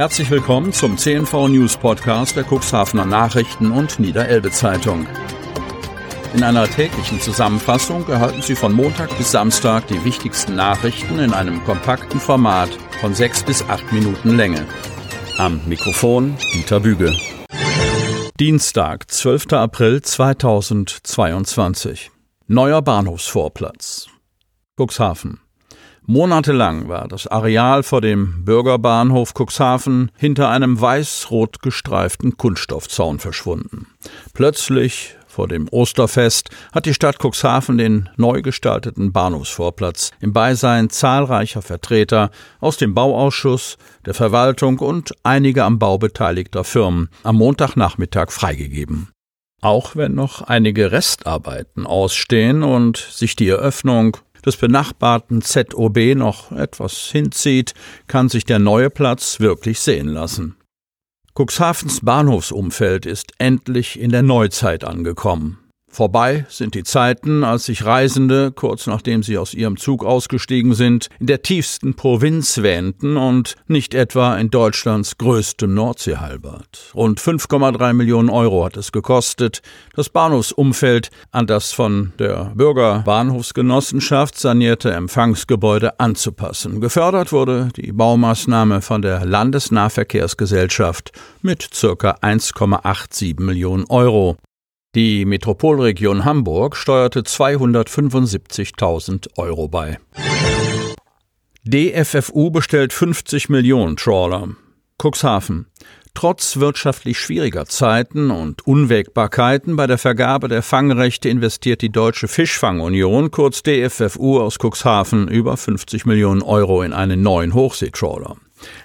Herzlich willkommen zum CNV News Podcast der Cuxhavener Nachrichten und Niederelbe Zeitung. In einer täglichen Zusammenfassung erhalten Sie von Montag bis Samstag die wichtigsten Nachrichten in einem kompakten Format von sechs bis acht Minuten Länge. Am Mikrofon Dieter Büge. Dienstag, 12. April 2022. Neuer Bahnhofsvorplatz. Cuxhaven. Monatelang war das Areal vor dem Bürgerbahnhof Cuxhaven hinter einem weiß-rot gestreiften Kunststoffzaun verschwunden. Plötzlich vor dem Osterfest hat die Stadt Cuxhaven den neu gestalteten Bahnhofsvorplatz im Beisein zahlreicher Vertreter aus dem Bauausschuss, der Verwaltung und einiger am Bau beteiligter Firmen am Montagnachmittag freigegeben. Auch wenn noch einige Restarbeiten ausstehen und sich die Eröffnung des benachbarten ZOB noch etwas hinzieht, kann sich der neue Platz wirklich sehen lassen. Cuxhavens Bahnhofsumfeld ist endlich in der Neuzeit angekommen. Vorbei sind die Zeiten, als sich Reisende, kurz nachdem sie aus ihrem Zug ausgestiegen sind, in der tiefsten Provinz wähnten und nicht etwa in Deutschlands größtem Nordseehalbert. Rund 5,3 Millionen Euro hat es gekostet, das Bahnhofsumfeld an das von der Bürgerbahnhofsgenossenschaft sanierte Empfangsgebäude anzupassen. Gefördert wurde die Baumaßnahme von der Landesnahverkehrsgesellschaft mit circa 1,87 Millionen Euro. Die Metropolregion Hamburg steuerte 275.000 Euro bei. DFFU bestellt 50 Millionen Trawler. Cuxhaven. Trotz wirtschaftlich schwieriger Zeiten und Unwägbarkeiten bei der Vergabe der Fangrechte investiert die Deutsche Fischfangunion, kurz DFFU aus Cuxhaven, über 50 Millionen Euro in einen neuen Hochseetrawler.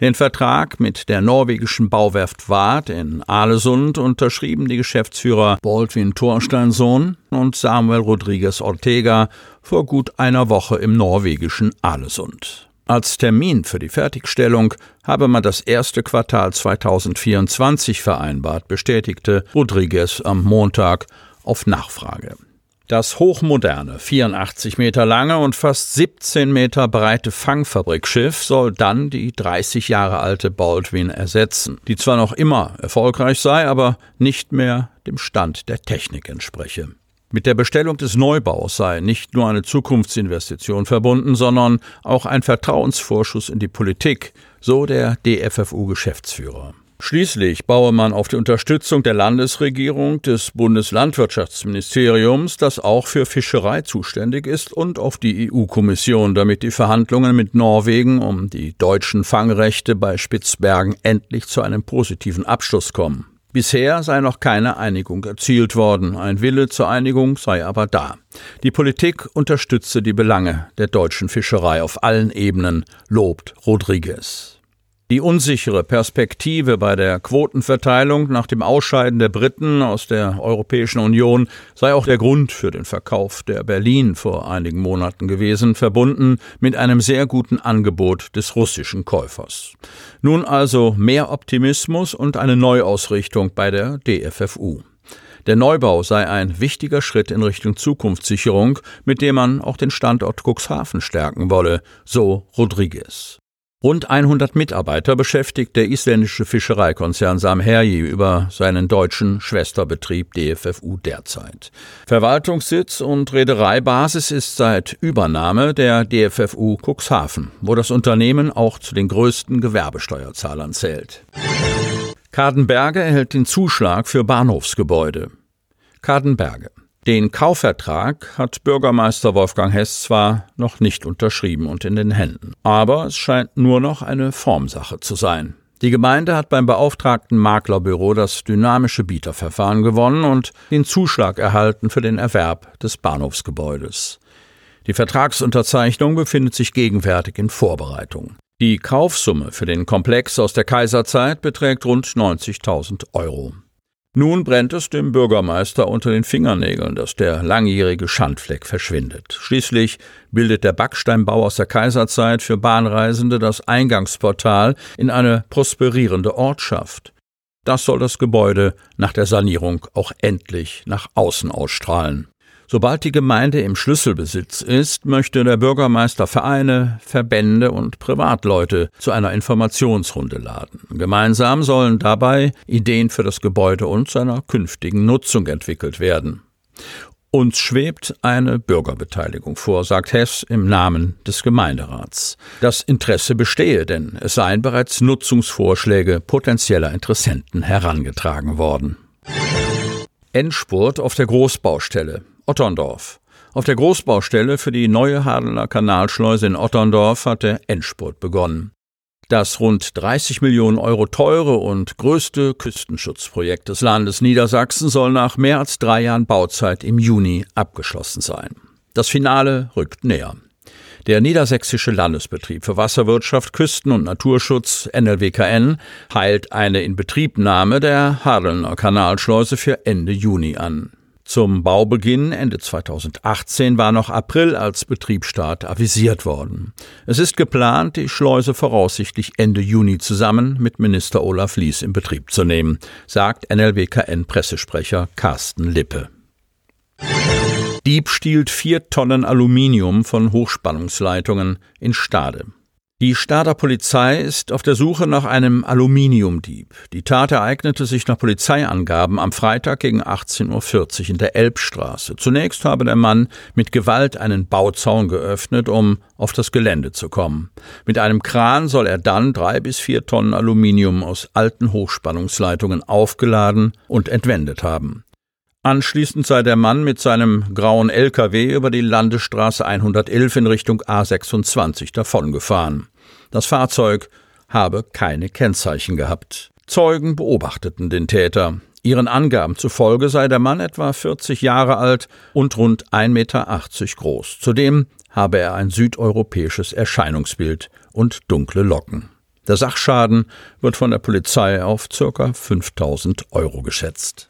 Den Vertrag mit der norwegischen Bauwerft Wad in Alesund unterschrieben die Geschäftsführer Baldwin Thorsteinsohn und Samuel Rodriguez Ortega vor gut einer Woche im norwegischen Alesund. Als Termin für die Fertigstellung habe man das erste Quartal 2024 vereinbart, bestätigte Rodriguez am Montag auf Nachfrage. Das hochmoderne, 84 Meter lange und fast 17 Meter breite Fangfabrikschiff soll dann die 30 Jahre alte Baldwin ersetzen, die zwar noch immer erfolgreich sei, aber nicht mehr dem Stand der Technik entspreche. Mit der Bestellung des Neubaus sei nicht nur eine Zukunftsinvestition verbunden, sondern auch ein Vertrauensvorschuss in die Politik, so der DFFU-Geschäftsführer. Schließlich baue man auf die Unterstützung der Landesregierung, des Bundeslandwirtschaftsministeriums, das auch für Fischerei zuständig ist, und auf die EU-Kommission, damit die Verhandlungen mit Norwegen um die deutschen Fangrechte bei Spitzbergen endlich zu einem positiven Abschluss kommen. Bisher sei noch keine Einigung erzielt worden, ein Wille zur Einigung sei aber da. Die Politik unterstütze die Belange der deutschen Fischerei auf allen Ebenen, lobt Rodriguez. Die unsichere Perspektive bei der Quotenverteilung nach dem Ausscheiden der Briten aus der Europäischen Union sei auch der Grund für den Verkauf der Berlin vor einigen Monaten gewesen, verbunden mit einem sehr guten Angebot des russischen Käufers. Nun also mehr Optimismus und eine Neuausrichtung bei der DFFU. Der Neubau sei ein wichtiger Schritt in Richtung Zukunftssicherung, mit dem man auch den Standort Cuxhaven stärken wolle, so Rodriguez. Rund 100 Mitarbeiter beschäftigt der isländische Fischereikonzern Samherji über seinen deutschen Schwesterbetrieb DFFU derzeit. Verwaltungssitz und Reedereibasis ist seit Übernahme der DFFU Cuxhaven, wo das Unternehmen auch zu den größten Gewerbesteuerzahlern zählt. Kadenberge erhält den Zuschlag für Bahnhofsgebäude. Kadenberge. Den Kaufvertrag hat Bürgermeister Wolfgang Hess zwar noch nicht unterschrieben und in den Händen, aber es scheint nur noch eine Formsache zu sein. Die Gemeinde hat beim beauftragten Maklerbüro das dynamische Bieterverfahren gewonnen und den Zuschlag erhalten für den Erwerb des Bahnhofsgebäudes. Die Vertragsunterzeichnung befindet sich gegenwärtig in Vorbereitung. Die Kaufsumme für den Komplex aus der Kaiserzeit beträgt rund 90.000 Euro. Nun brennt es dem Bürgermeister unter den Fingernägeln, dass der langjährige Schandfleck verschwindet. Schließlich bildet der Backsteinbau aus der Kaiserzeit für Bahnreisende das Eingangsportal in eine prosperierende Ortschaft. Das soll das Gebäude nach der Sanierung auch endlich nach außen ausstrahlen. Sobald die Gemeinde im Schlüsselbesitz ist, möchte der Bürgermeister Vereine, Verbände und Privatleute zu einer Informationsrunde laden. Gemeinsam sollen dabei Ideen für das Gebäude und seiner künftigen Nutzung entwickelt werden. Uns schwebt eine Bürgerbeteiligung vor, sagt Hess im Namen des Gemeinderats. Das Interesse bestehe, denn es seien bereits Nutzungsvorschläge potenzieller Interessenten herangetragen worden. Endspurt auf der Großbaustelle. Otterndorf. Auf der Großbaustelle für die neue Hadener Kanalschleuse in Otterndorf hat der Endspurt begonnen. Das rund 30 Millionen Euro teure und größte Küstenschutzprojekt des Landes Niedersachsen soll nach mehr als drei Jahren Bauzeit im Juni abgeschlossen sein. Das Finale rückt näher. Der Niedersächsische Landesbetrieb für Wasserwirtschaft, Küsten- und Naturschutz NLWKN heilt eine Inbetriebnahme der Hadelner Kanalschleuse für Ende Juni an. Zum Baubeginn Ende 2018 war noch April als Betriebsstart avisiert worden. Es ist geplant, die Schleuse voraussichtlich Ende Juni zusammen mit Minister Olaf Lies in Betrieb zu nehmen, sagt NLWKN-Pressesprecher Carsten Lippe. Dieb stiehlt vier Tonnen Aluminium von Hochspannungsleitungen in Stade. Die Stader Polizei ist auf der Suche nach einem Aluminiumdieb. Die Tat ereignete sich nach Polizeiangaben am Freitag gegen 18.40 Uhr in der Elbstraße. Zunächst habe der Mann mit Gewalt einen Bauzaun geöffnet, um auf das Gelände zu kommen. Mit einem Kran soll er dann drei bis vier Tonnen Aluminium aus alten Hochspannungsleitungen aufgeladen und entwendet haben. Anschließend sei der Mann mit seinem grauen LKW über die Landesstraße 111 in Richtung A26 davongefahren. Das Fahrzeug habe keine Kennzeichen gehabt. Zeugen beobachteten den Täter. Ihren Angaben zufolge sei der Mann etwa 40 Jahre alt und rund 1,80 Meter groß. Zudem habe er ein südeuropäisches Erscheinungsbild und dunkle Locken. Der Sachschaden wird von der Polizei auf ca. 5000 Euro geschätzt.